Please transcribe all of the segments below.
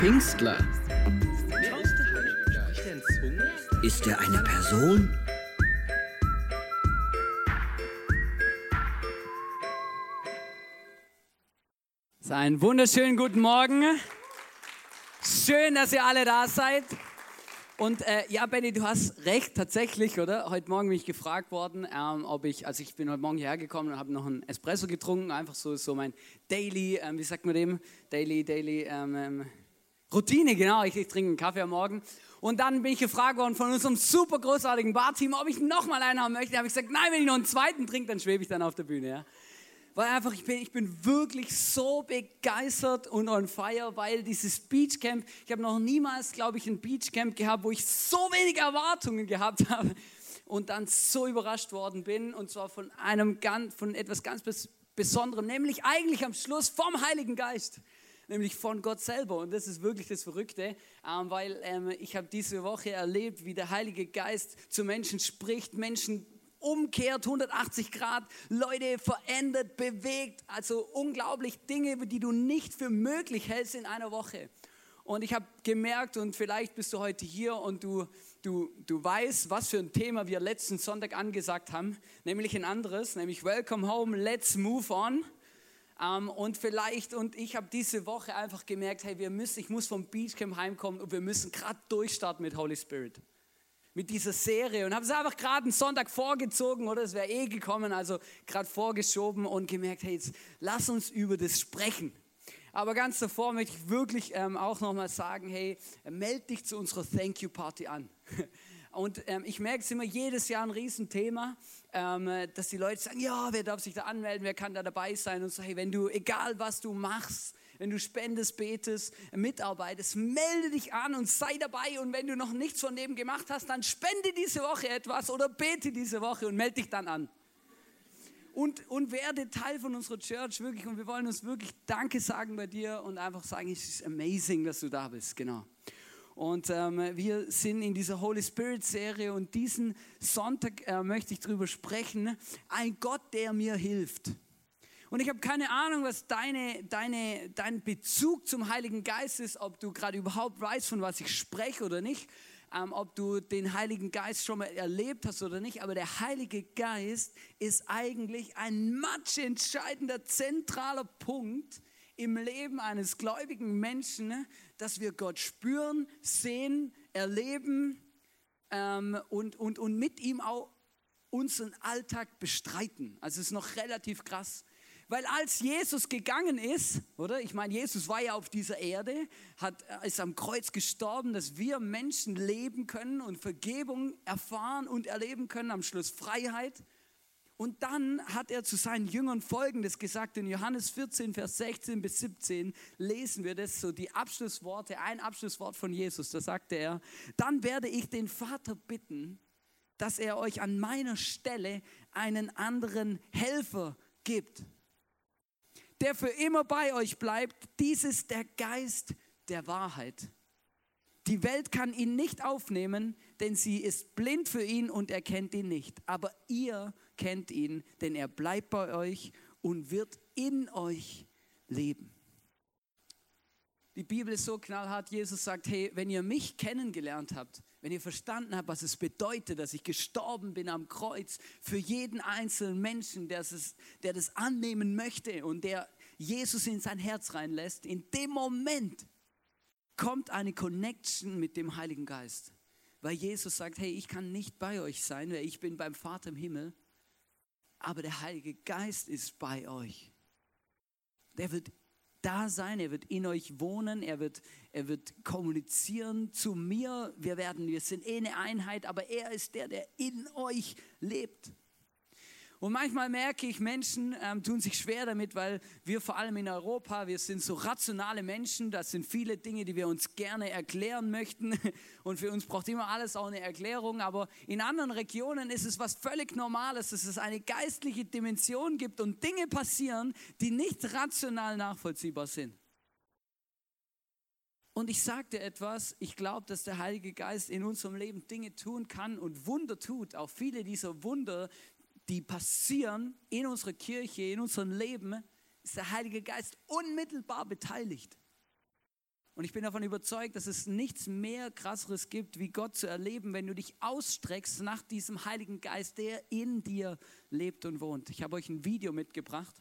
Pfingstler? Ist er eine Person? So, einen wunderschönen guten Morgen. Schön, dass ihr alle da seid. Und äh, ja, Benny, du hast recht, tatsächlich, oder? Heute Morgen bin ich gefragt worden, ähm, ob ich, also ich bin heute Morgen hierher gekommen und habe noch einen Espresso getrunken, einfach so, so mein Daily, ähm, wie sagt man dem? Daily, Daily, ähm, ähm, Routine, genau. Ich, ich trinke einen Kaffee am Morgen. Und dann bin ich gefragt worden von unserem super großartigen Barteam, ob ich nochmal einen haben möchte. Da habe ich gesagt, nein, wenn ich noch einen zweiten trinke, dann schwebe ich dann auf der Bühne. Ja? Weil einfach, ich bin, ich bin wirklich so begeistert und on fire, weil dieses Beachcamp, ich habe noch niemals, glaube ich, ein Beachcamp gehabt, wo ich so wenige Erwartungen gehabt habe und dann so überrascht worden bin und zwar von einem von etwas ganz Besonderem, nämlich eigentlich am Schluss vom Heiligen Geist nämlich von Gott selber. Und das ist wirklich das Verrückte, ähm, weil ähm, ich habe diese Woche erlebt, wie der Heilige Geist zu Menschen spricht, Menschen umkehrt, 180 Grad, Leute verändert, bewegt. Also unglaublich Dinge, die du nicht für möglich hältst in einer Woche. Und ich habe gemerkt, und vielleicht bist du heute hier und du, du, du weißt, was für ein Thema wir letzten Sonntag angesagt haben, nämlich ein anderes, nämlich Welcome Home, Let's Move On. Um, und vielleicht, und ich habe diese Woche einfach gemerkt, hey, wir müssen, ich muss vom Beachcamp heimkommen und wir müssen gerade durchstarten mit Holy Spirit. Mit dieser Serie und habe es einfach gerade einen Sonntag vorgezogen oder es wäre eh gekommen, also gerade vorgeschoben und gemerkt, hey, jetzt lass uns über das sprechen. Aber ganz davor möchte ich wirklich ähm, auch nochmal sagen, hey, melde dich zu unserer Thank You Party an. Und ähm, ich merke es immer jedes Jahr ein Riesenthema, ähm, dass die Leute sagen, ja, wer darf sich da anmelden, wer kann da dabei sein und so, hey, wenn du, egal was du machst, wenn du spendest, betest, mitarbeitest, melde dich an und sei dabei und wenn du noch nichts von dem gemacht hast, dann spende diese Woche etwas oder bete diese Woche und melde dich dann an. Und, und werde Teil von unserer Church, wirklich. Und wir wollen uns wirklich Danke sagen bei dir und einfach sagen, es ist amazing, dass du da bist. Genau. Und ähm, wir sind in dieser Holy Spirit Serie und diesen Sonntag äh, möchte ich darüber sprechen. Ein Gott, der mir hilft. Und ich habe keine Ahnung, was deine, deine, dein Bezug zum Heiligen Geist ist, ob du gerade überhaupt weißt, von was ich spreche oder nicht, ähm, ob du den Heiligen Geist schon mal erlebt hast oder nicht. Aber der Heilige Geist ist eigentlich ein matchentscheidender, zentraler Punkt im Leben eines gläubigen Menschen, dass wir Gott spüren, sehen, erleben ähm, und, und, und mit ihm auch unseren Alltag bestreiten. Also es ist noch relativ krass. Weil als Jesus gegangen ist, oder? Ich meine, Jesus war ja auf dieser Erde, hat, ist am Kreuz gestorben, dass wir Menschen leben können und Vergebung erfahren und erleben können, am Schluss Freiheit. Und dann hat er zu seinen Jüngern Folgendes gesagt. In Johannes 14, Vers 16 bis 17 lesen wir das, so die Abschlussworte, ein Abschlusswort von Jesus. Da sagte er, dann werde ich den Vater bitten, dass er euch an meiner Stelle einen anderen Helfer gibt, der für immer bei euch bleibt. Dies ist der Geist der Wahrheit. Die Welt kann ihn nicht aufnehmen, denn sie ist blind für ihn und erkennt ihn nicht. Aber ihr kennt ihn, denn er bleibt bei euch und wird in euch leben. Die Bibel ist so knallhart. Jesus sagt, hey, wenn ihr mich kennengelernt habt, wenn ihr verstanden habt, was es bedeutet, dass ich gestorben bin am Kreuz für jeden einzelnen Menschen, der, es, der das annehmen möchte und der Jesus in sein Herz reinlässt, in dem Moment kommt eine Connection mit dem Heiligen Geist. Weil Jesus sagt, hey, ich kann nicht bei euch sein, weil ich bin beim Vater im Himmel aber der Heilige Geist ist bei euch. Der wird da sein, er wird in euch wohnen, er wird, er wird kommunizieren zu mir. Wir werden, wir sind eh eine Einheit, aber er ist der, der in euch lebt. Und manchmal merke ich, Menschen ähm, tun sich schwer damit, weil wir vor allem in Europa, wir sind so rationale Menschen, das sind viele Dinge, die wir uns gerne erklären möchten. Und für uns braucht immer alles auch eine Erklärung. Aber in anderen Regionen ist es was völlig Normales, dass es eine geistliche Dimension gibt und Dinge passieren, die nicht rational nachvollziehbar sind. Und ich sagte etwas, ich glaube, dass der Heilige Geist in unserem Leben Dinge tun kann und Wunder tut. Auch viele dieser Wunder, die passieren in unserer Kirche, in unserem Leben, ist der Heilige Geist unmittelbar beteiligt. Und ich bin davon überzeugt, dass es nichts mehr krasseres gibt, wie Gott zu erleben, wenn du dich ausstreckst nach diesem Heiligen Geist, der in dir lebt und wohnt. Ich habe euch ein Video mitgebracht,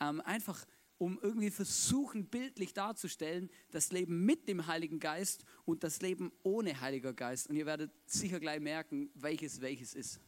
ähm, einfach um irgendwie versuchen, bildlich darzustellen, das Leben mit dem Heiligen Geist und das Leben ohne Heiliger Geist. Und ihr werdet sicher gleich merken, welches welches ist.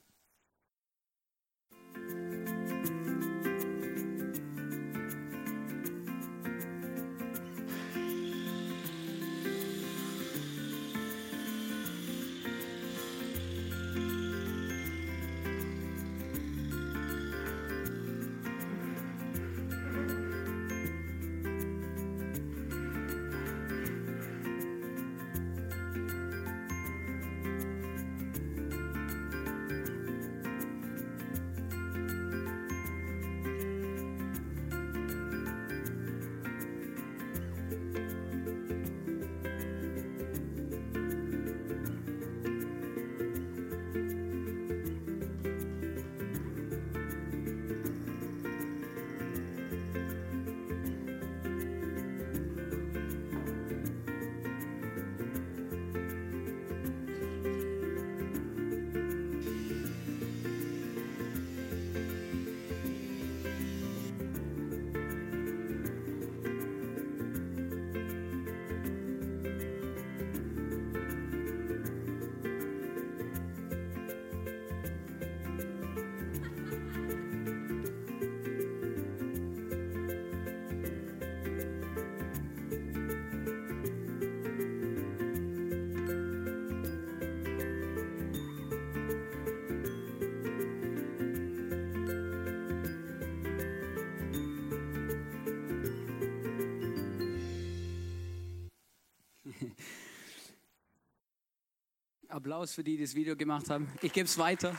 Applaus für die, die das Video gemacht haben. Ich gebe es weiter.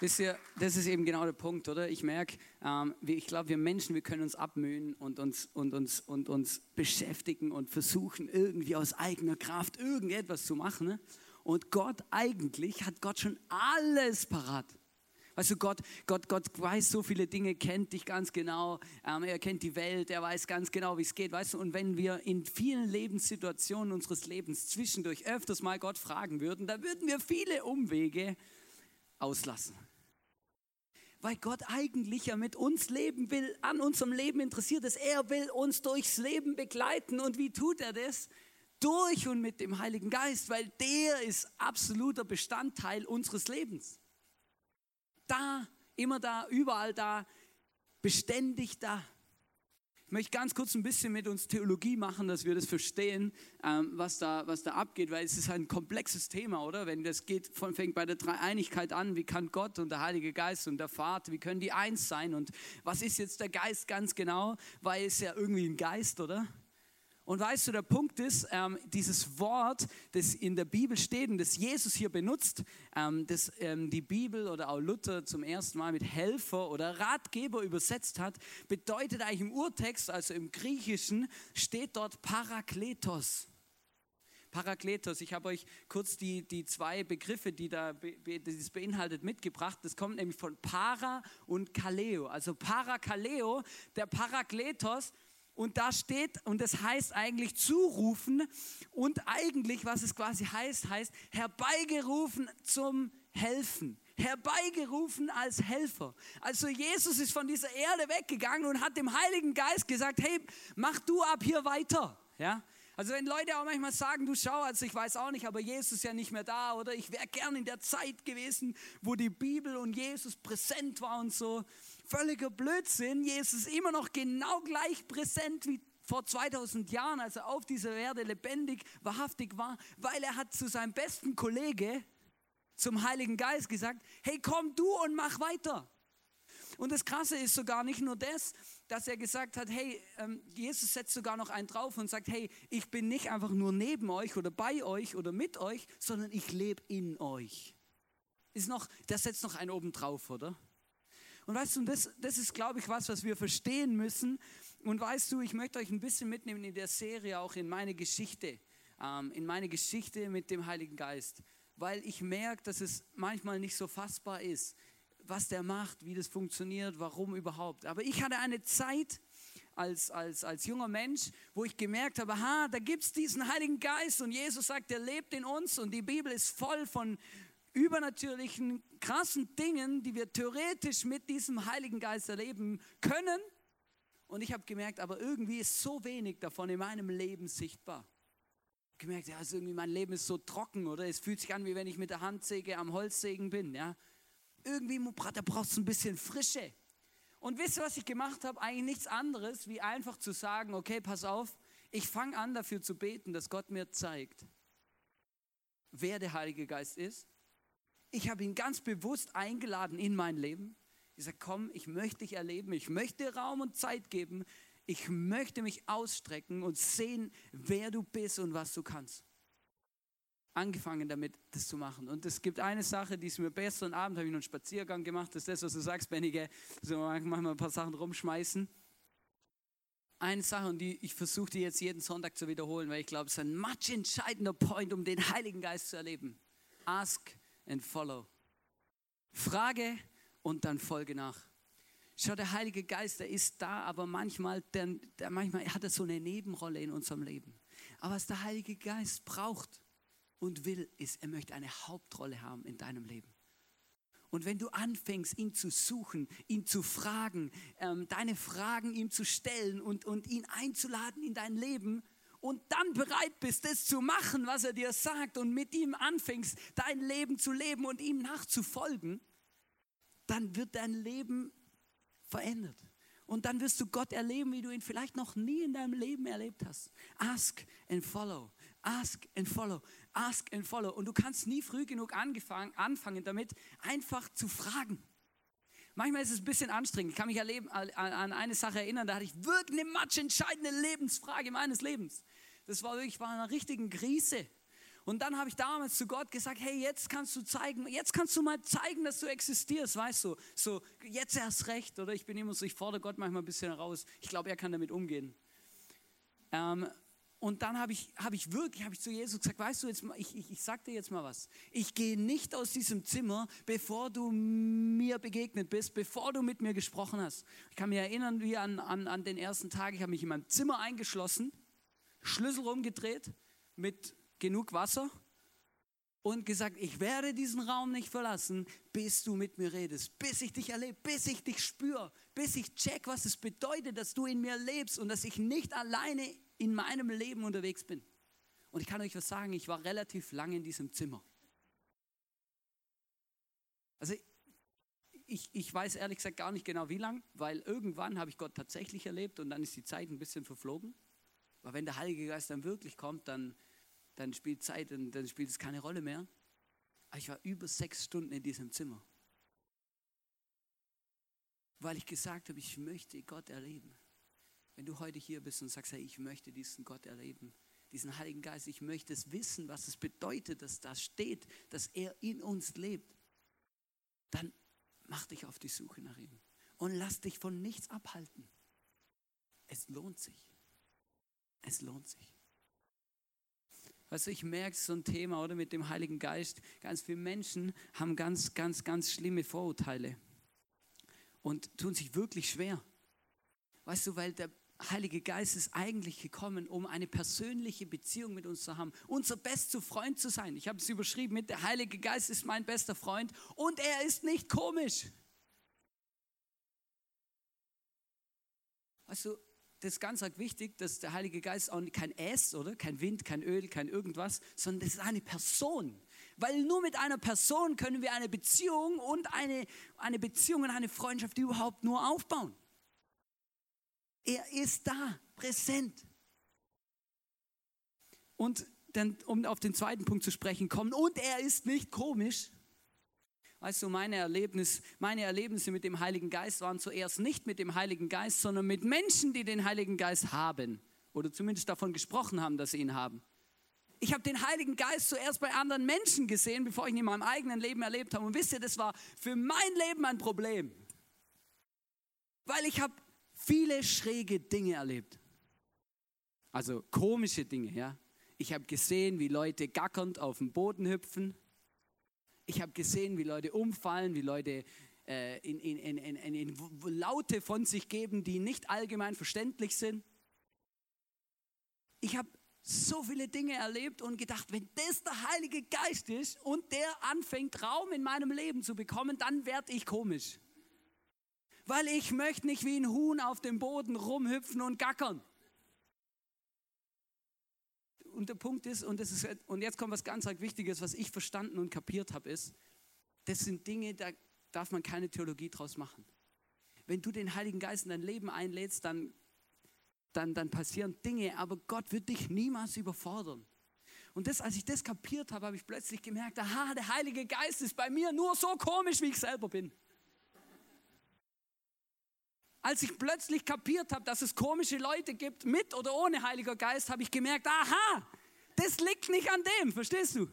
Wisst ihr, das ist eben genau der Punkt, oder? Ich merke, ähm, ich glaube, wir Menschen, wir können uns abmühen und uns, und, uns, und uns beschäftigen und versuchen, irgendwie aus eigener Kraft irgendetwas zu machen. Ne? Und Gott eigentlich hat Gott schon alles parat. Weißt du, Gott, Gott, Gott weiß so viele Dinge, kennt dich ganz genau, ähm, er kennt die Welt, er weiß ganz genau, wie es geht, weißt du, und wenn wir in vielen Lebenssituationen unseres Lebens zwischendurch öfters mal Gott fragen würden, dann würden wir viele Umwege auslassen. Weil Gott eigentlich ja mit uns leben will, an unserem Leben interessiert ist. Er will uns durchs Leben begleiten. Und wie tut er das? Durch und mit dem Heiligen Geist, weil der ist absoluter Bestandteil unseres Lebens da, immer da, überall da, beständig da. Ich möchte ganz kurz ein bisschen mit uns Theologie machen, dass wir das verstehen, ähm, was, da, was da abgeht, weil es ist ein komplexes Thema, oder? Wenn das geht, fängt bei der Dreieinigkeit an, wie kann Gott und der Heilige Geist und der Vater, wie können die eins sein und was ist jetzt der Geist ganz genau, weil es ja irgendwie ein Geist, oder? Und weißt du, der Punkt ist, ähm, dieses Wort, das in der Bibel steht und das Jesus hier benutzt, ähm, das ähm, die Bibel oder auch Luther zum ersten Mal mit Helfer oder Ratgeber übersetzt hat, bedeutet eigentlich im Urtext, also im Griechischen, steht dort Parakletos. Parakletos, ich habe euch kurz die, die zwei Begriffe, die da be, das beinhaltet, mitgebracht. Das kommt nämlich von Para und Kaleo. Also Parakaleo, der Parakletos, und da steht, und das heißt eigentlich zurufen und eigentlich, was es quasi heißt, heißt herbeigerufen zum Helfen. Herbeigerufen als Helfer. Also Jesus ist von dieser Erde weggegangen und hat dem Heiligen Geist gesagt, hey, mach du ab hier weiter. Ja? Also wenn Leute auch manchmal sagen, du schau, also ich weiß auch nicht, aber Jesus ist ja nicht mehr da oder ich wäre gern in der Zeit gewesen, wo die Bibel und Jesus präsent war und so völliger Blödsinn. Jesus ist immer noch genau gleich präsent wie vor 2000 Jahren, als er auf dieser Erde lebendig, wahrhaftig war, weil er hat zu seinem besten Kollege, zum Heiligen Geist gesagt, hey, komm du und mach weiter. Und das Krasse ist sogar nicht nur das, dass er gesagt hat, hey, ähm, Jesus setzt sogar noch einen drauf und sagt, hey, ich bin nicht einfach nur neben euch oder bei euch oder mit euch, sondern ich lebe in euch. Ist noch, der setzt noch einen oben drauf, oder? Und weißt du, das, das ist, glaube ich, was, was wir verstehen müssen. Und weißt du, ich möchte euch ein bisschen mitnehmen in der Serie, auch in meine Geschichte, ähm, in meine Geschichte mit dem Heiligen Geist. Weil ich merke, dass es manchmal nicht so fassbar ist, was der macht, wie das funktioniert, warum überhaupt. Aber ich hatte eine Zeit als, als, als junger Mensch, wo ich gemerkt habe, ha, da gibt es diesen Heiligen Geist und Jesus sagt, der lebt in uns und die Bibel ist voll von übernatürlichen, krassen Dingen, die wir theoretisch mit diesem Heiligen Geist erleben können. Und ich habe gemerkt, aber irgendwie ist so wenig davon in meinem Leben sichtbar. Ich habe gemerkt, ja, also irgendwie mein Leben ist so trocken, oder? Es fühlt sich an, wie wenn ich mit der Handsäge am Holzsägen bin, ja. Irgendwie, da brauchst du ein bisschen Frische. Und wisst ihr, was ich gemacht habe? Eigentlich nichts anderes, wie einfach zu sagen, okay, pass auf, ich fange an dafür zu beten, dass Gott mir zeigt, wer der Heilige Geist ist ich habe ihn ganz bewusst eingeladen in mein Leben. Ich sage, komm, ich möchte dich erleben, ich möchte Raum und Zeit geben, ich möchte mich ausstrecken und sehen, wer du bist und was du kannst. Angefangen damit, das zu machen. Und es gibt eine Sache, die ist mir besser. Und Abend habe ich noch einen Spaziergang gemacht. Das ist das, was du sagst, Bennige. So manchmal ein paar Sachen rumschmeißen. Eine Sache, und die ich versuche die jetzt jeden Sonntag zu wiederholen, weil ich glaube, es ist ein much entscheidender Point, um den Heiligen Geist zu erleben. Ask and follow. Frage und dann folge nach. Schau, der Heilige Geist, der ist da, aber manchmal, der, der, manchmal hat er so eine Nebenrolle in unserem Leben. Aber was der Heilige Geist braucht und will, ist, er möchte eine Hauptrolle haben in deinem Leben. Und wenn du anfängst, ihn zu suchen, ihn zu fragen, ähm, deine Fragen ihm zu stellen und, und ihn einzuladen in dein Leben, und dann bereit bist, das zu machen, was er dir sagt und mit ihm anfängst, dein Leben zu leben und ihm nachzufolgen, dann wird dein Leben verändert. Und dann wirst du Gott erleben, wie du ihn vielleicht noch nie in deinem Leben erlebt hast. Ask and follow. Ask and follow. Ask and follow. Und du kannst nie früh genug anfangen damit, einfach zu fragen. Manchmal ist es ein bisschen anstrengend. Ich kann mich erleben, an eine Sache erinnern, da hatte ich wirklich eine matchentscheidende Lebensfrage meines Lebens. Das war wirklich, ich war in einer richtigen Krise. Und dann habe ich damals zu Gott gesagt, hey, jetzt kannst du zeigen, jetzt kannst du mal zeigen, dass du existierst, weißt du. So, jetzt erst recht, oder? Ich bin immer so, ich fordere Gott manchmal ein bisschen heraus. Ich glaube, er kann damit umgehen. Ähm, und dann habe ich, hab ich wirklich, habe ich zu Jesus gesagt, weißt du, jetzt, ich, ich, ich sag dir jetzt mal was. Ich gehe nicht aus diesem Zimmer, bevor du mir begegnet bist, bevor du mit mir gesprochen hast. Ich kann mich erinnern, wie an, an, an den ersten Tag, ich habe mich in meinem Zimmer eingeschlossen Schlüssel rumgedreht mit genug Wasser und gesagt, ich werde diesen Raum nicht verlassen, bis du mit mir redest, bis ich dich erlebe, bis ich dich spüre, bis ich check, was es bedeutet, dass du in mir lebst und dass ich nicht alleine in meinem Leben unterwegs bin. Und ich kann euch was sagen, ich war relativ lange in diesem Zimmer. Also ich, ich weiß ehrlich gesagt gar nicht genau wie lang, weil irgendwann habe ich Gott tatsächlich erlebt und dann ist die Zeit ein bisschen verflogen. Weil wenn der Heilige Geist dann wirklich kommt, dann, dann spielt Zeit, dann, dann spielt es keine Rolle mehr. Aber ich war über sechs Stunden in diesem Zimmer. Weil ich gesagt habe, ich möchte Gott erleben. Wenn du heute hier bist und sagst, hey, ich möchte diesen Gott erleben, diesen Heiligen Geist, ich möchte es wissen, was es bedeutet, dass da steht, dass er in uns lebt, dann mach dich auf die Suche nach ihm und lass dich von nichts abhalten. Es lohnt sich. Es lohnt sich. Weißt du, ich merke so ein Thema, oder mit dem Heiligen Geist. Ganz viele Menschen haben ganz, ganz, ganz schlimme Vorurteile und tun sich wirklich schwer. Weißt du, weil der Heilige Geist ist eigentlich gekommen, um eine persönliche Beziehung mit uns zu haben, unser bester Freund zu sein. Ich habe es überschrieben mit, der Heilige Geist ist mein bester Freund und er ist nicht komisch. Weißt du, das ist ganz wichtig, dass der Heilige Geist auch kein S, oder? Kein Wind, kein Öl, kein irgendwas, sondern das ist eine Person. Weil nur mit einer Person können wir eine Beziehung und eine, eine Beziehung und eine Freundschaft überhaupt nur aufbauen. Er ist da, präsent. Und dann, um auf den zweiten Punkt zu sprechen kommen, und er ist nicht komisch. Weißt du, meine, Erlebnis, meine Erlebnisse mit dem Heiligen Geist waren zuerst nicht mit dem Heiligen Geist, sondern mit Menschen, die den Heiligen Geist haben oder zumindest davon gesprochen haben, dass sie ihn haben. Ich habe den Heiligen Geist zuerst bei anderen Menschen gesehen, bevor ich ihn in meinem eigenen Leben erlebt habe. Und wisst ihr, das war für mein Leben ein Problem. Weil ich habe viele schräge Dinge erlebt. Also komische Dinge, ja. Ich habe gesehen, wie Leute gackernd auf den Boden hüpfen. Ich habe gesehen, wie Leute umfallen, wie Leute äh, in, in, in, in, Laute von sich geben, die nicht allgemein verständlich sind. Ich habe so viele Dinge erlebt und gedacht, wenn das der Heilige Geist ist und der anfängt Raum in meinem Leben zu bekommen, dann werde ich komisch. Weil ich möchte nicht wie ein Huhn auf dem Boden rumhüpfen und gackern und der Punkt ist, und, das ist, und jetzt kommt was ganz Wichtiges, was ich verstanden und kapiert habe, ist, das sind Dinge, da darf man keine Theologie draus machen. Wenn du den Heiligen Geist in dein Leben einlädst, dann, dann, dann passieren Dinge, aber Gott wird dich niemals überfordern. Und das, als ich das kapiert habe, habe ich plötzlich gemerkt, aha, der Heilige Geist ist bei mir nur so komisch, wie ich selber bin als ich plötzlich kapiert habe, dass es komische Leute gibt, mit oder ohne Heiliger Geist, habe ich gemerkt, aha, das liegt nicht an dem, verstehst du?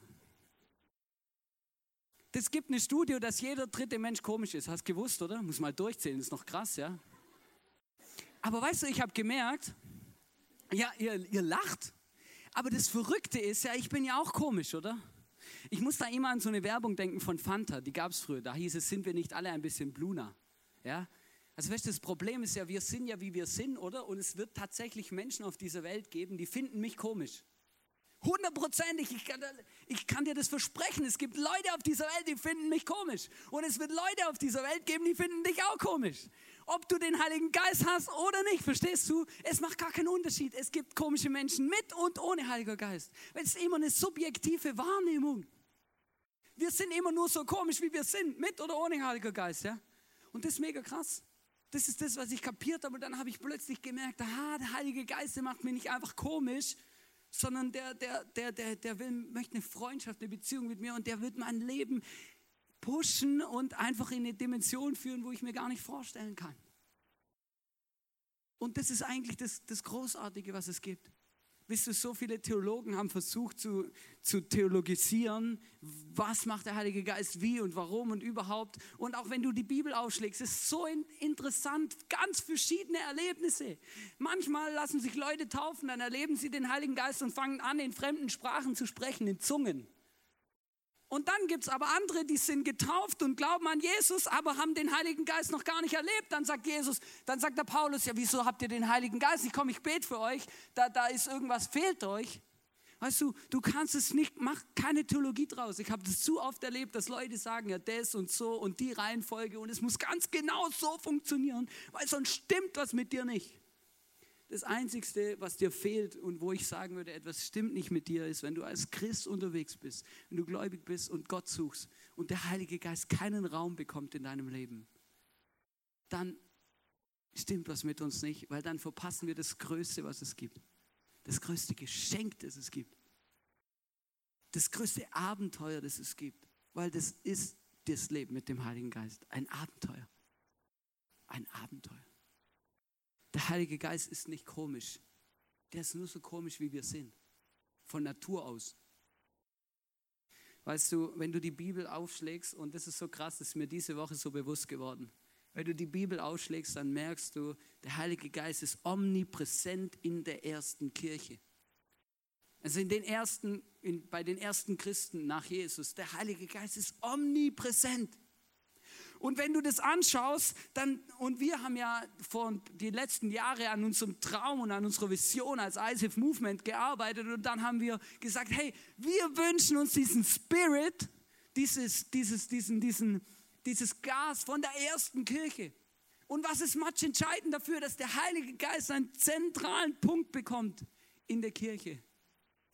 Das gibt eine Studie, dass jeder dritte Mensch komisch ist. Hast gewusst, oder? Muss mal durchzählen, ist noch krass, ja? Aber weißt du, ich habe gemerkt, ja, ihr, ihr lacht, aber das Verrückte ist ja, ich bin ja auch komisch, oder? Ich muss da immer an so eine Werbung denken von Fanta, die gab es früher. Da hieß es, sind wir nicht alle ein bisschen Bluna? Ja? Also weißt du, das Problem ist ja, wir sind ja wie wir sind, oder? Und es wird tatsächlich Menschen auf dieser Welt geben, die finden mich komisch. Hundertprozentig, ich kann, ich kann dir das versprechen. Es gibt Leute auf dieser Welt, die finden mich komisch. Und es wird Leute auf dieser Welt geben, die finden dich auch komisch. Ob du den Heiligen Geist hast oder nicht, verstehst du? Es macht gar keinen Unterschied. Es gibt komische Menschen mit und ohne Heiliger Geist. Es ist immer eine subjektive Wahrnehmung. Wir sind immer nur so komisch, wie wir sind, mit oder ohne Heiliger Geist, ja? Und das ist mega krass. Das ist das, was ich kapiert habe. Und dann habe ich plötzlich gemerkt, aha, der Heilige Geist der macht mich nicht einfach komisch, sondern der, der, der, der, der will, möchte eine Freundschaft, eine Beziehung mit mir und der wird mein Leben pushen und einfach in eine Dimension führen, wo ich mir gar nicht vorstellen kann. Und das ist eigentlich das, das Großartige, was es gibt. Wisst du, so viele Theologen haben versucht zu, zu theologisieren, was macht der Heilige Geist wie und warum und überhaupt. Und auch wenn du die Bibel aufschlägst, ist so interessant, ganz verschiedene Erlebnisse. Manchmal lassen sich Leute taufen, dann erleben sie den Heiligen Geist und fangen an, in fremden Sprachen zu sprechen, in Zungen. Und dann gibt es aber andere, die sind getauft und glauben an Jesus, aber haben den Heiligen Geist noch gar nicht erlebt. Dann sagt Jesus, dann sagt der Paulus, ja, wieso habt ihr den Heiligen Geist? Ich komme, ich bete für euch, da, da ist irgendwas, fehlt euch. Weißt du, du kannst es nicht, mach keine Theologie draus. Ich habe das zu oft erlebt, dass Leute sagen, ja, das und so und die Reihenfolge und es muss ganz genau so funktionieren, weil sonst stimmt was mit dir nicht. Das Einzige, was dir fehlt und wo ich sagen würde, etwas stimmt nicht mit dir, ist, wenn du als Christ unterwegs bist, wenn du gläubig bist und Gott suchst und der Heilige Geist keinen Raum bekommt in deinem Leben, dann stimmt was mit uns nicht, weil dann verpassen wir das Größte, was es gibt. Das größte Geschenk, das es gibt. Das größte Abenteuer, das es gibt. Weil das ist das Leben mit dem Heiligen Geist. Ein Abenteuer. Ein Abenteuer. Der Heilige Geist ist nicht komisch. Der ist nur so komisch, wie wir sind. Von Natur aus. Weißt du, wenn du die Bibel aufschlägst, und das ist so krass, das ist mir diese Woche so bewusst geworden. Wenn du die Bibel aufschlägst, dann merkst du, der Heilige Geist ist omnipräsent in der ersten Kirche. Also in den ersten, in, bei den ersten Christen nach Jesus, der Heilige Geist ist omnipräsent. Und wenn du das anschaust, dann, und wir haben ja vor die letzten Jahre an unserem Traum und an unserer Vision als ISF Movement gearbeitet und dann haben wir gesagt, hey, wir wünschen uns diesen Spirit, dieses, dieses, diesen, diesen, dieses Gas von der ersten Kirche. Und was ist much entscheidend dafür, dass der Heilige Geist einen zentralen Punkt bekommt in der Kirche?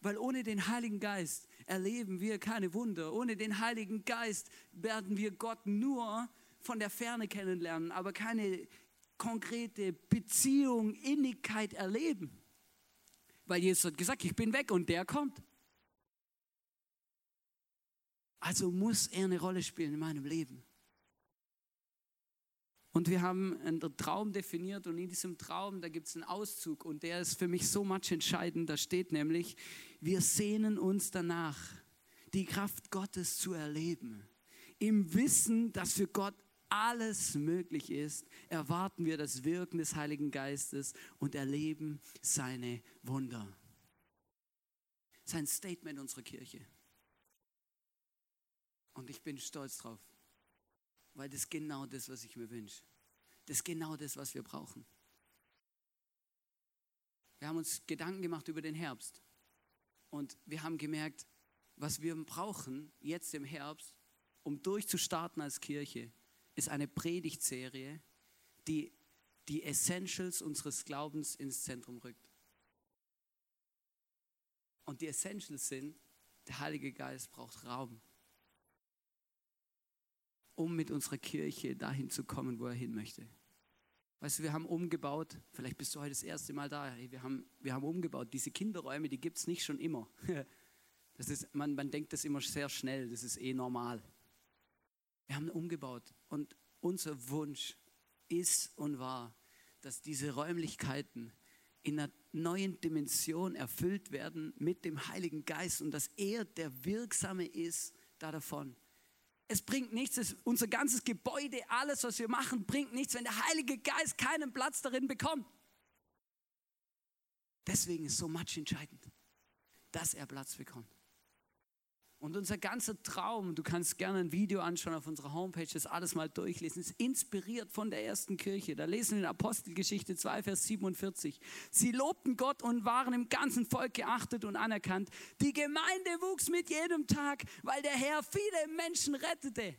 Weil ohne den Heiligen Geist erleben wir keine Wunder. Ohne den Heiligen Geist werden wir Gott nur von der Ferne kennenlernen, aber keine konkrete Beziehung, Innigkeit erleben. Weil Jesus hat gesagt, ich bin weg und der kommt. Also muss er eine Rolle spielen in meinem Leben. Und wir haben einen Traum definiert und in diesem Traum, da gibt es einen Auszug und der ist für mich so much entscheidend. Da steht nämlich, wir sehnen uns danach, die Kraft Gottes zu erleben. Im Wissen, dass für Gott alles möglich ist, erwarten wir das Wirken des Heiligen Geistes und erleben seine Wunder. Sein Statement unserer Kirche. Und ich bin stolz drauf. Weil das ist genau das, was ich mir wünsche. Das ist genau das, was wir brauchen. Wir haben uns Gedanken gemacht über den Herbst. Und wir haben gemerkt, was wir brauchen jetzt im Herbst, um durchzustarten als Kirche, ist eine Predigtserie, die die Essentials unseres Glaubens ins Zentrum rückt. Und die Essentials sind, der Heilige Geist braucht Raum um mit unserer Kirche dahin zu kommen, wo er hin möchte. Weißt du, wir haben umgebaut, vielleicht bist du heute das erste Mal da, wir, haben, wir haben umgebaut. Diese Kinderräume, die gibt es nicht schon immer. Das ist, man, man denkt das immer sehr schnell, das ist eh normal. Wir haben umgebaut und unser Wunsch ist und war, dass diese Räumlichkeiten in einer neuen Dimension erfüllt werden mit dem Heiligen Geist und dass er der Wirksame ist da davon. Es bringt nichts, es, unser ganzes Gebäude, alles, was wir machen, bringt nichts, wenn der Heilige Geist keinen Platz darin bekommt. Deswegen ist so much entscheidend, dass er Platz bekommt. Und unser ganzer Traum, du kannst gerne ein Video anschauen auf unserer Homepage, das alles mal durchlesen, ist inspiriert von der ersten Kirche. Da lesen wir in Apostelgeschichte 2, Vers 47. Sie lobten Gott und waren im ganzen Volk geachtet und anerkannt. Die Gemeinde wuchs mit jedem Tag, weil der Herr viele Menschen rettete.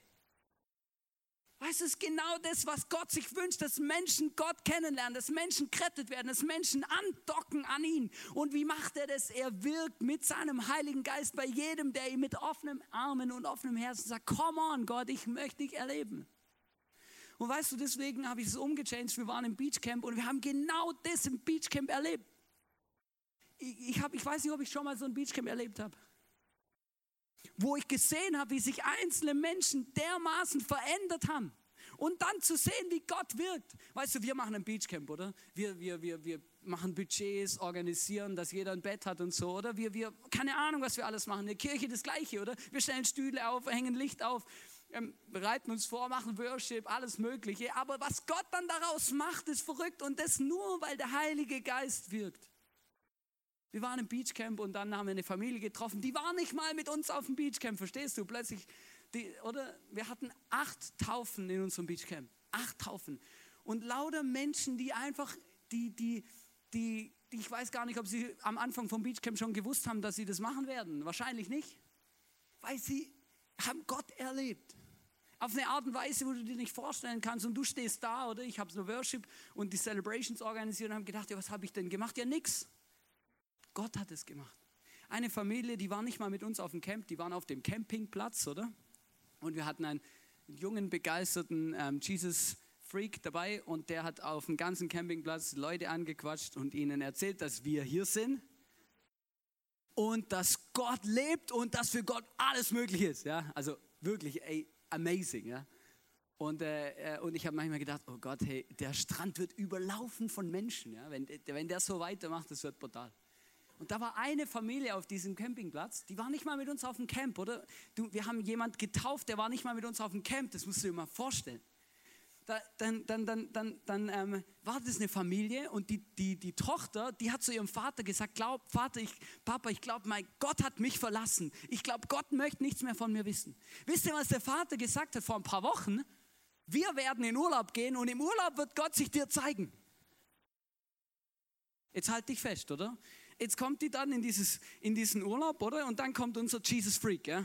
Weißt du, es ist genau das, was Gott sich wünscht, dass Menschen Gott kennenlernen, dass Menschen gerettet werden, dass Menschen andocken an ihn. Und wie macht er das? Er wirkt mit seinem Heiligen Geist bei jedem, der ihm mit offenen Armen und offenem Herzen sagt, come on Gott, ich möchte dich erleben. Und weißt du, deswegen habe ich es umgechanged. Wir waren im Beachcamp und wir haben genau das im Beachcamp erlebt. Ich, ich, hab, ich weiß nicht, ob ich schon mal so ein Beachcamp erlebt habe wo ich gesehen habe, wie sich einzelne Menschen dermaßen verändert haben. Und dann zu sehen, wie Gott wirkt. Weißt du, wir machen ein Beachcamp, oder? Wir, wir, wir, wir machen Budgets, organisieren, dass jeder ein Bett hat und so, oder? Wir, wir, keine Ahnung, was wir alles machen. In der Kirche das Gleiche, oder? Wir stellen Stühle auf, hängen Licht auf, ähm, bereiten uns vor, machen Worship, alles Mögliche. Aber was Gott dann daraus macht, ist verrückt und das nur, weil der Heilige Geist wirkt. Wir waren im Beachcamp und dann haben wir eine Familie getroffen, die war nicht mal mit uns auf dem Beachcamp, verstehst du? Plötzlich, die, oder? Wir hatten acht Taufen in unserem Beachcamp. Acht Taufen. Und lauter Menschen, die einfach, die, die, die, die, ich weiß gar nicht, ob sie am Anfang vom Beachcamp schon gewusst haben, dass sie das machen werden. Wahrscheinlich nicht. Weil sie haben Gott erlebt. Auf eine Art und Weise, wo du dir nicht vorstellen kannst. Und du stehst da, oder? Ich habe so Worship und die Celebrations organisiert und habe gedacht, ja, was habe ich denn gemacht? Ja, nix. Gott hat es gemacht. Eine Familie, die war nicht mal mit uns auf dem Camp, die waren auf dem Campingplatz, oder? Und wir hatten einen jungen, begeisterten ähm, Jesus Freak dabei und der hat auf dem ganzen Campingplatz Leute angequatscht und ihnen erzählt, dass wir hier sind und dass Gott lebt und dass für Gott alles möglich ist. Ja? Also wirklich, ey, amazing. Ja? Und, äh, äh und ich habe manchmal gedacht, oh Gott, hey, der Strand wird überlaufen von Menschen. Ja? Wenn, wenn der so weitermacht, das wird brutal. Und da war eine Familie auf diesem Campingplatz, die war nicht mal mit uns auf dem Camp, oder? Du, wir haben jemand getauft, der war nicht mal mit uns auf dem Camp, das musst du dir mal vorstellen. Da, dann dann, dann, dann, dann ähm, war das eine Familie und die, die, die Tochter, die hat zu ihrem Vater gesagt, glaub, Vater, ich, Papa, ich glaube, mein Gott hat mich verlassen. Ich glaube, Gott möchte nichts mehr von mir wissen. Wisst ihr, was der Vater gesagt hat vor ein paar Wochen? Wir werden in Urlaub gehen und im Urlaub wird Gott sich dir zeigen. Jetzt halt dich fest, oder? Jetzt kommt die dann in, dieses, in diesen Urlaub, oder? Und dann kommt unser Jesus Freak, ja?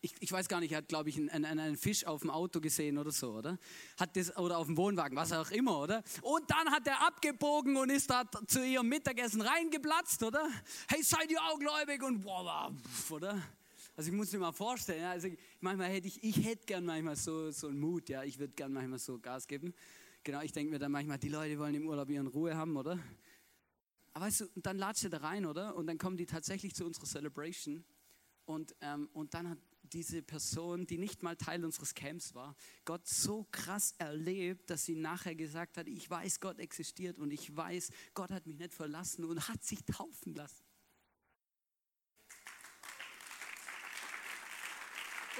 Ich, ich, weiß gar nicht, er hat, glaube ich, einen, einen, Fisch auf dem Auto gesehen oder so, oder? Hat das, oder auf dem Wohnwagen, was auch immer, oder? Und dann hat er abgebogen und ist da zu ihrem Mittagessen reingeplatzt, oder? Hey, seid ihr auch gläubig? Und boah, oder? Also ich muss mir mal vorstellen, ja? also manchmal hätte ich, ich hätte gern manchmal so, so einen Mut, ja, ich würde gern manchmal so Gas geben. Genau, ich denke mir dann manchmal, die Leute wollen im Urlaub ihren Ruhe haben, oder? Aber weißt du, dann latscht er da rein, oder? Und dann kommen die tatsächlich zu unserer Celebration. Und, ähm, und dann hat diese Person, die nicht mal Teil unseres Camps war, Gott so krass erlebt, dass sie nachher gesagt hat, ich weiß, Gott existiert und ich weiß, Gott hat mich nicht verlassen und hat sich taufen lassen.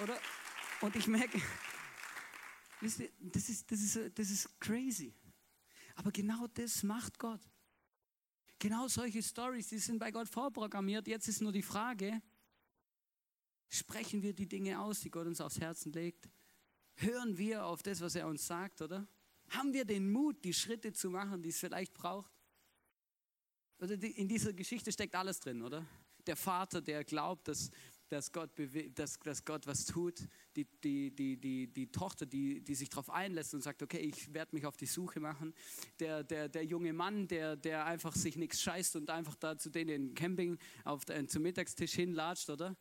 Oder? Und ich merke, wisst ihr, das ist, das, ist, das ist crazy. Aber genau das macht Gott. Genau solche Stories, die sind bei Gott vorprogrammiert. Jetzt ist nur die Frage, sprechen wir die Dinge aus, die Gott uns aufs Herzen legt? Hören wir auf das, was er uns sagt, oder? Haben wir den Mut, die Schritte zu machen, die es vielleicht braucht? Oder in dieser Geschichte steckt alles drin, oder? Der Vater, der glaubt, dass dass Gott, dass, dass Gott was tut. Die, die, die, die, die Tochter, die, die sich darauf einlässt und sagt, okay, ich werde mich auf die Suche machen. Der, der, der junge Mann, der, der einfach sich nichts scheißt und einfach da zu denen im Camping auf den, zum Mittagstisch hinlatscht, oder?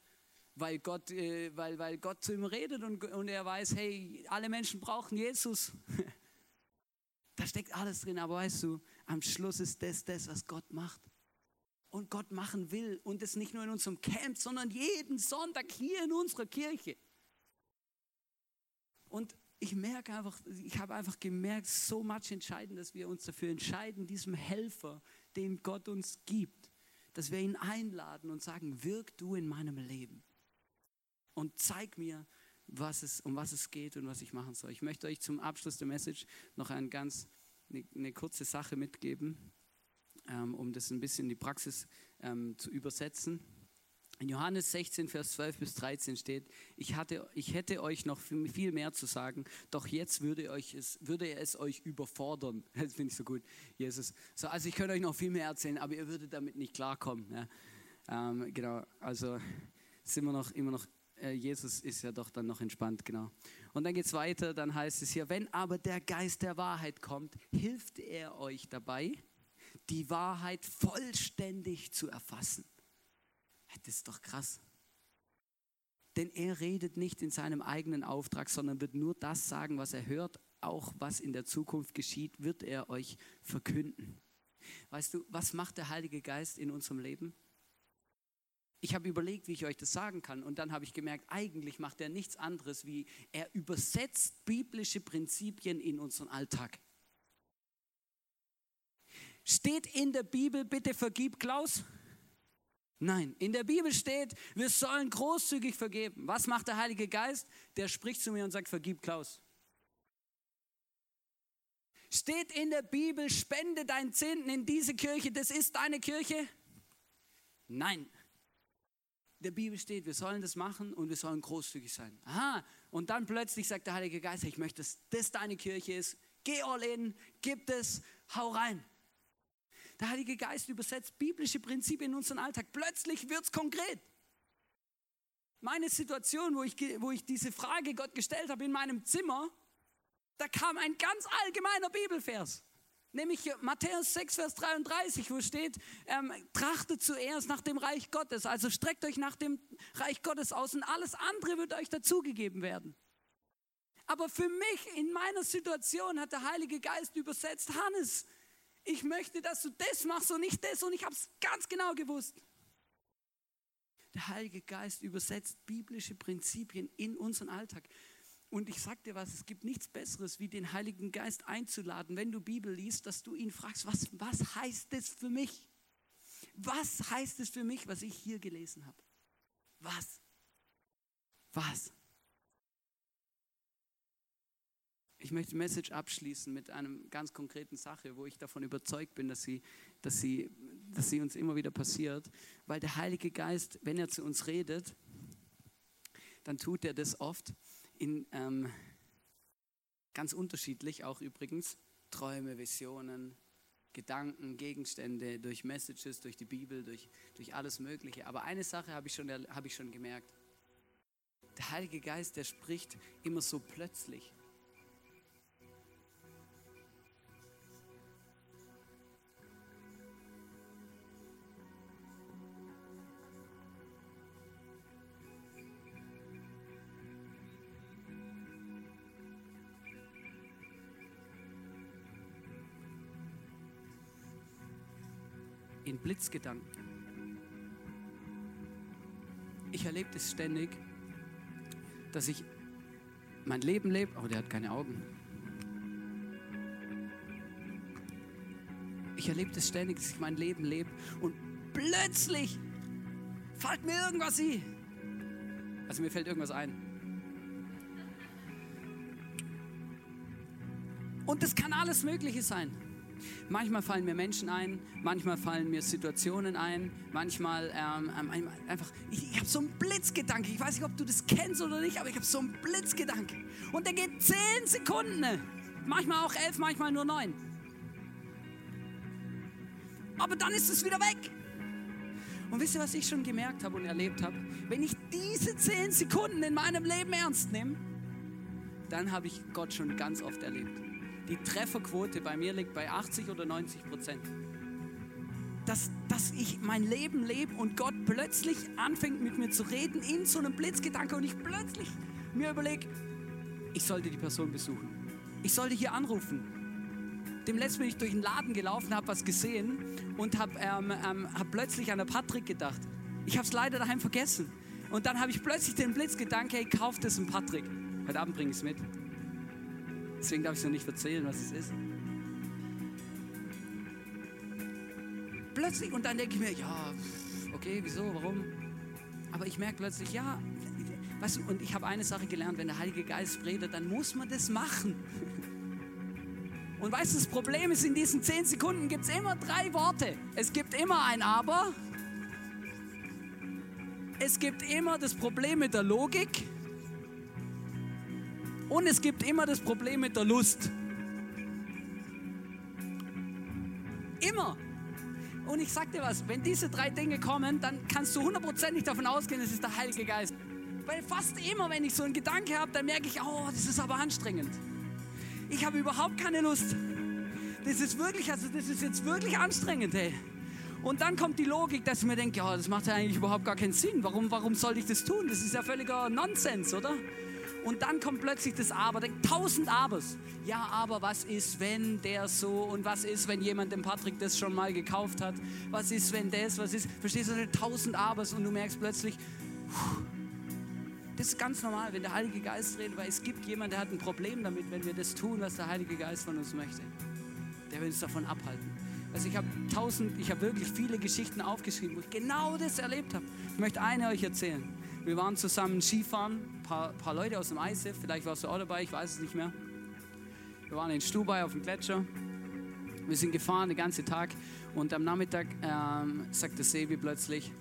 Weil Gott, äh, weil, weil Gott zu ihm redet und, und er weiß, hey, alle Menschen brauchen Jesus. da steckt alles drin, aber weißt du, am Schluss ist das das, was Gott macht und Gott machen will. Und das nicht nur in unserem Camp, sondern jeden Sonntag hier in unserer Kirche. Und ich merke einfach, ich habe einfach gemerkt, so much entscheidend, dass wir uns dafür entscheiden, diesem Helfer, den Gott uns gibt, dass wir ihn einladen und sagen, wirk du in meinem Leben und zeig mir, was es, um was es geht und was ich machen soll. Ich möchte euch zum Abschluss der Message noch eine ganz eine, eine kurze Sache mitgeben ähm, um das ein bisschen in die Praxis ähm, zu übersetzen. In Johannes 16, Vers 12 bis 13 steht, ich, hatte, ich hätte euch noch viel mehr zu sagen, doch jetzt würde, euch es, würde es euch überfordern. Das finde ich so gut, Jesus. So, also ich könnte euch noch viel mehr erzählen, aber ihr würdet damit nicht klarkommen. Ja. Ähm, genau, also sind wir noch immer noch, äh, Jesus ist ja doch dann noch entspannt, genau. Und dann geht es weiter, dann heißt es hier, wenn aber der Geist der Wahrheit kommt, hilft er euch dabei, die Wahrheit vollständig zu erfassen. Das ist doch krass. Denn er redet nicht in seinem eigenen Auftrag, sondern wird nur das sagen, was er hört. Auch was in der Zukunft geschieht, wird er euch verkünden. Weißt du, was macht der Heilige Geist in unserem Leben? Ich habe überlegt, wie ich euch das sagen kann. Und dann habe ich gemerkt, eigentlich macht er nichts anderes, wie er übersetzt biblische Prinzipien in unseren Alltag. Steht in der Bibel, bitte vergib Klaus? Nein, in der Bibel steht, wir sollen großzügig vergeben. Was macht der Heilige Geist? Der spricht zu mir und sagt, vergib Klaus. Steht in der Bibel, spende dein Zehnten in diese Kirche, das ist deine Kirche? Nein. In der Bibel steht, wir sollen das machen und wir sollen großzügig sein. Aha, und dann plötzlich sagt der Heilige Geist, ich möchte, dass das deine Kirche ist. Geh all in, gib es, hau rein. Der Heilige Geist übersetzt biblische Prinzipien in unseren Alltag. Plötzlich wird es konkret. Meine Situation, wo ich, wo ich diese Frage Gott gestellt habe in meinem Zimmer, da kam ein ganz allgemeiner Bibelvers. Nämlich Matthäus 6, Vers 33, wo steht, ähm, trachtet zuerst nach dem Reich Gottes. Also streckt euch nach dem Reich Gottes aus und alles andere wird euch dazugegeben werden. Aber für mich in meiner Situation hat der Heilige Geist übersetzt, Hannes, ich möchte, dass du das machst und nicht das. Und ich habe es ganz genau gewusst. Der Heilige Geist übersetzt biblische Prinzipien in unseren Alltag. Und ich sage dir was, es gibt nichts Besseres, wie den Heiligen Geist einzuladen, wenn du Bibel liest, dass du ihn fragst, was, was heißt das für mich? Was heißt es für mich, was ich hier gelesen habe? Was? Was? Ich möchte die Message abschließen mit einer ganz konkreten Sache, wo ich davon überzeugt bin, dass sie, dass, sie, dass sie uns immer wieder passiert. Weil der Heilige Geist, wenn er zu uns redet, dann tut er das oft in ähm, ganz unterschiedlich, auch übrigens, Träume, Visionen, Gedanken, Gegenstände, durch Messages, durch die Bibel, durch, durch alles Mögliche. Aber eine Sache habe ich, hab ich schon gemerkt. Der Heilige Geist, der spricht immer so plötzlich. Blitzgedanken. Ich erlebe das ständig, dass ich mein Leben lebe, aber der hat keine Augen. Ich erlebe das ständig, dass ich mein Leben lebe und plötzlich fällt mir irgendwas ein. Also mir fällt irgendwas ein. Und das kann alles Mögliche sein. Manchmal fallen mir Menschen ein, manchmal fallen mir Situationen ein, manchmal ähm, ähm einfach, ich, ich habe so einen Blitzgedanke. Ich weiß nicht, ob du das kennst oder nicht, aber ich habe so einen Blitzgedanke. Und der geht zehn Sekunden. Manchmal auch elf, manchmal nur neun. Aber dann ist es wieder weg. Und wisst ihr, was ich schon gemerkt habe und erlebt habe? Wenn ich diese zehn Sekunden in meinem Leben ernst nehme, dann habe ich Gott schon ganz oft erlebt die Trefferquote bei mir liegt bei 80 oder 90 Prozent. Dass, dass ich mein Leben lebe und Gott plötzlich anfängt mit mir zu reden in so einem Blitzgedanke und ich plötzlich mir überlege, ich sollte die Person besuchen. Ich sollte hier anrufen. Dem letzten bin ich durch den Laden gelaufen, habe was gesehen und habe ähm, ähm, hab plötzlich an der Patrick gedacht. Ich habe es leider daheim vergessen. Und dann habe ich plötzlich den Blitzgedanke, hey, kauf das in Patrick. Heute Abend bringe ich es mit. Deswegen darf ich es noch nicht erzählen, was es ist. Plötzlich, und dann denke ich mir, ja, okay, wieso, warum? Aber ich merke plötzlich, ja, weißt du, und ich habe eine Sache gelernt, wenn der Heilige Geist redet, dann muss man das machen. Und weißt du, das Problem ist, in diesen zehn Sekunden gibt es immer drei Worte. Es gibt immer ein Aber. Es gibt immer das Problem mit der Logik. Und es gibt immer das Problem mit der Lust. Immer. Und ich sag dir was, wenn diese drei Dinge kommen, dann kannst du hundertprozentig davon ausgehen, es ist der Heilige Geist. Weil fast immer, wenn ich so einen Gedanke habe, dann merke ich, oh, das ist aber anstrengend. Ich habe überhaupt keine Lust. Das ist wirklich, also das ist jetzt wirklich anstrengend, hey. Und dann kommt die Logik, dass ich mir denke, ja, das macht ja eigentlich überhaupt gar keinen Sinn. Warum, warum soll ich das tun? Das ist ja völliger Nonsens, oder? Und dann kommt plötzlich das Aber, denkt tausend Abers. Ja, aber was ist, wenn der so und was ist, wenn jemand dem Patrick das schon mal gekauft hat? Was ist, wenn das, was ist? Verstehst du, tausend Abers und du merkst plötzlich, das ist ganz normal, wenn der Heilige Geist redet, weil es gibt jemanden, der hat ein Problem damit, wenn wir das tun, was der Heilige Geist von uns möchte. Der will uns davon abhalten. Also ich habe tausend, ich habe wirklich viele Geschichten aufgeschrieben, wo ich genau das erlebt habe. Ich möchte eine euch erzählen. Wir waren zusammen Skifahren, ein paar, paar Leute aus dem ISIF, vielleicht warst du auch dabei, ich weiß es nicht mehr. Wir waren in Stubai auf dem Gletscher. Wir sind gefahren den ganzen Tag und am Nachmittag ähm, sagt der Sebi plötzlich,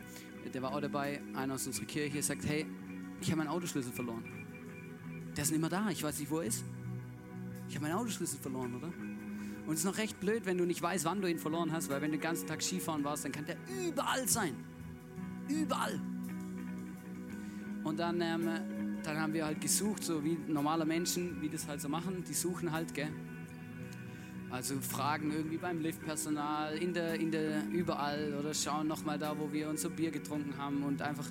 der war auch dabei, einer aus unserer Kirche, sagt, hey, ich habe meinen Autoschlüssel verloren. Der ist nicht mehr da, ich weiß nicht, wo er ist. Ich habe meinen Autoschlüssel verloren, oder? Und es ist noch recht blöd, wenn du nicht weißt, wann du ihn verloren hast, weil wenn du den ganzen Tag Skifahren warst, dann kann der überall sein. Überall. Und dann, ähm, dann haben wir halt gesucht, so wie normale Menschen, wie das halt so machen, die suchen halt, gell. Also fragen irgendwie beim Liftpersonal, in der, in der, überall oder schauen nochmal da, wo wir unser Bier getrunken haben und einfach,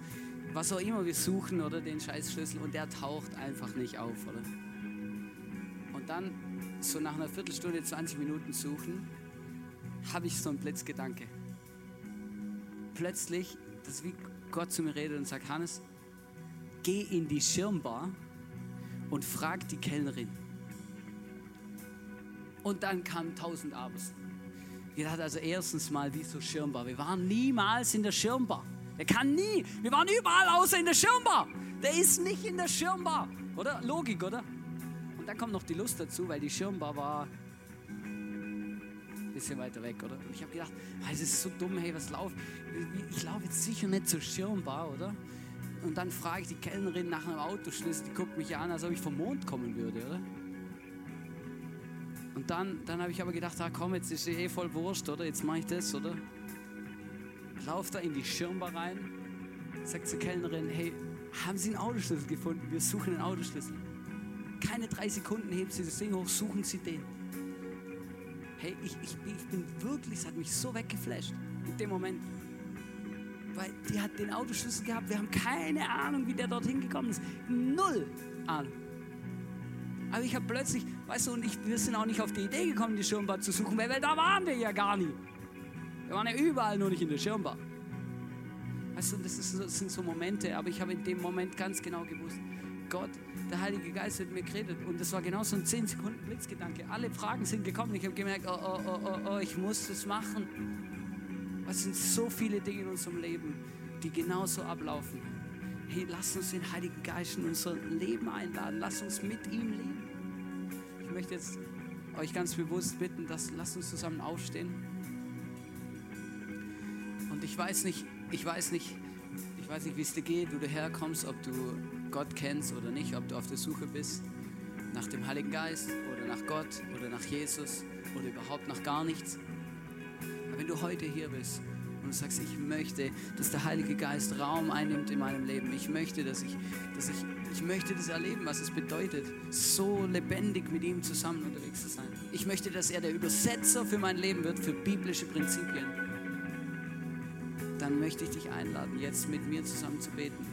was auch immer wir suchen oder den Scheißschlüssel und der taucht einfach nicht auf, oder? Und dann, so nach einer Viertelstunde, 20 Minuten suchen, habe ich so einen Blitzgedanke. Plötzlich, das ist wie Gott zu mir redet und sagt, Hannes, geh in die Schirmbar und frag die Kellnerin. Und dann kamen tausend Abends. Wir hatten also erstens mal wie so Schirmbar. Wir waren niemals in der Schirmbar. Der kann nie. Wir waren überall außer in der Schirmbar. Der ist nicht in der Schirmbar. Oder? Logik, oder? Und dann kommt noch die Lust dazu, weil die Schirmbar war ein bisschen weiter weg, oder? Und ich habe gedacht, es ist so dumm, hey, was laufe ich? laufe jetzt sicher nicht zur Schirmbar, oder? Und dann frage ich die Kellnerin nach einem Autoschlüssel, die guckt mich an, als ob ich vom Mond kommen würde, oder? Und dann, dann habe ich aber gedacht, ah, komm, jetzt ist eh voll Wurst, oder? Jetzt mache ich das, oder? Lauf da in die Schirmbar rein, sagt zur Kellnerin, hey, haben Sie einen Autoschlüssel gefunden? Wir suchen einen Autoschlüssel. Keine drei Sekunden hebt sie das Ding hoch, suchen Sie den. Hey, ich, ich, ich bin wirklich, es hat mich so weggeflasht in dem Moment weil die hat den Autoschlüssel gehabt. Wir haben keine Ahnung, wie der dorthin gekommen ist. Null Ahnung. Aber ich habe plötzlich, weißt du, und ich, wir sind auch nicht auf die Idee gekommen, die Schirmbad zu suchen, weil, weil da waren wir ja gar nie. Wir waren ja überall, nur nicht in der Schirmbar. Weißt du, das, ist, das sind so Momente, aber ich habe in dem Moment ganz genau gewusst, Gott, der Heilige Geist hat mir geredet. Und das war genau so ein 10 Sekunden Blitzgedanke. Alle Fragen sind gekommen. Ich habe gemerkt, oh, oh, oh, oh, oh, ich muss das machen. Es sind so viele Dinge in unserem Leben, die genauso ablaufen. Hey, lass uns den Heiligen Geist in unser Leben einladen. Lass uns mit ihm leben. Ich möchte jetzt euch ganz bewusst bitten, dass lasst uns zusammen aufstehen. Und ich weiß nicht, ich weiß nicht, ich weiß nicht, wie es dir geht, wo du herkommst, ob du Gott kennst oder nicht, ob du auf der Suche bist nach dem Heiligen Geist oder nach Gott oder nach Jesus oder überhaupt nach gar nichts. Wenn du heute hier bist und du sagst, ich möchte, dass der Heilige Geist Raum einnimmt in meinem Leben, ich möchte, dass ich, dass ich, ich möchte das erleben, was es bedeutet, so lebendig mit ihm zusammen unterwegs zu sein. Ich möchte, dass er der Übersetzer für mein Leben wird, für biblische Prinzipien. Dann möchte ich dich einladen, jetzt mit mir zusammen zu beten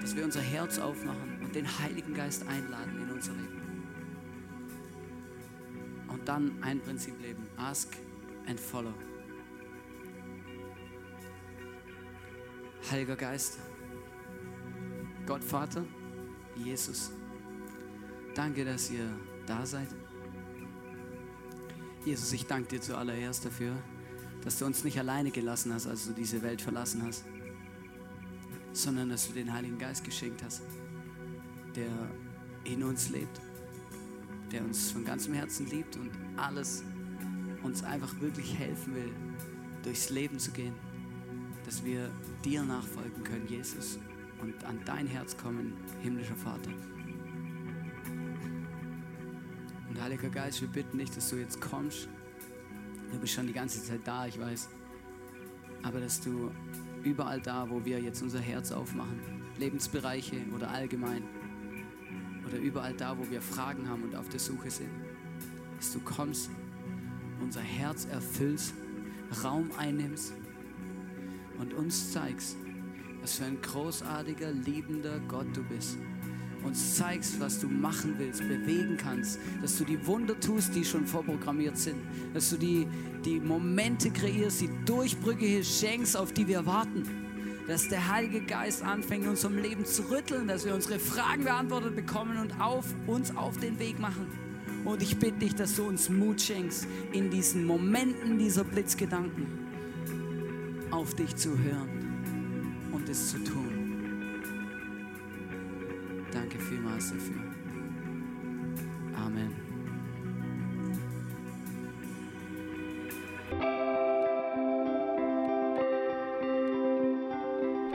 dass wir unser Herz aufmachen und den Heiligen Geist einladen in unser Leben. Und dann ein Prinzip leben. Ask and follow. Heiliger Geist, Gott Vater, Jesus, danke, dass ihr da seid. Jesus, ich danke dir zuallererst dafür, dass du uns nicht alleine gelassen hast, als du diese Welt verlassen hast sondern dass du den Heiligen Geist geschenkt hast, der in uns lebt, der uns von ganzem Herzen liebt und alles uns einfach wirklich helfen will, durchs Leben zu gehen, dass wir dir nachfolgen können, Jesus, und an dein Herz kommen, himmlischer Vater. Und Heiliger Geist, wir bitten dich, dass du jetzt kommst. Du bist schon die ganze Zeit da, ich weiß. Aber dass du überall da, wo wir jetzt unser Herz aufmachen, Lebensbereiche oder allgemein, oder überall da, wo wir Fragen haben und auf der Suche sind, dass du kommst, unser Herz erfüllst, Raum einnimmst und uns zeigst, was für ein großartiger, liebender Gott du bist uns zeigst, was du machen willst, bewegen kannst, dass du die Wunder tust, die schon vorprogrammiert sind, dass du die, die Momente kreierst, die Durchbrüche schenkst, auf die wir warten, dass der Heilige Geist anfängt, in unserem Leben zu rütteln, dass wir unsere Fragen beantwortet bekommen und auf, uns auf den Weg machen. Und ich bitte dich, dass du uns Mut schenkst, in diesen Momenten dieser Blitzgedanken auf dich zu hören und es zu tun. Danke vielmals dafür. Amen.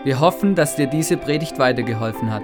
Wir hoffen, dass dir diese Predigt weitergeholfen hat.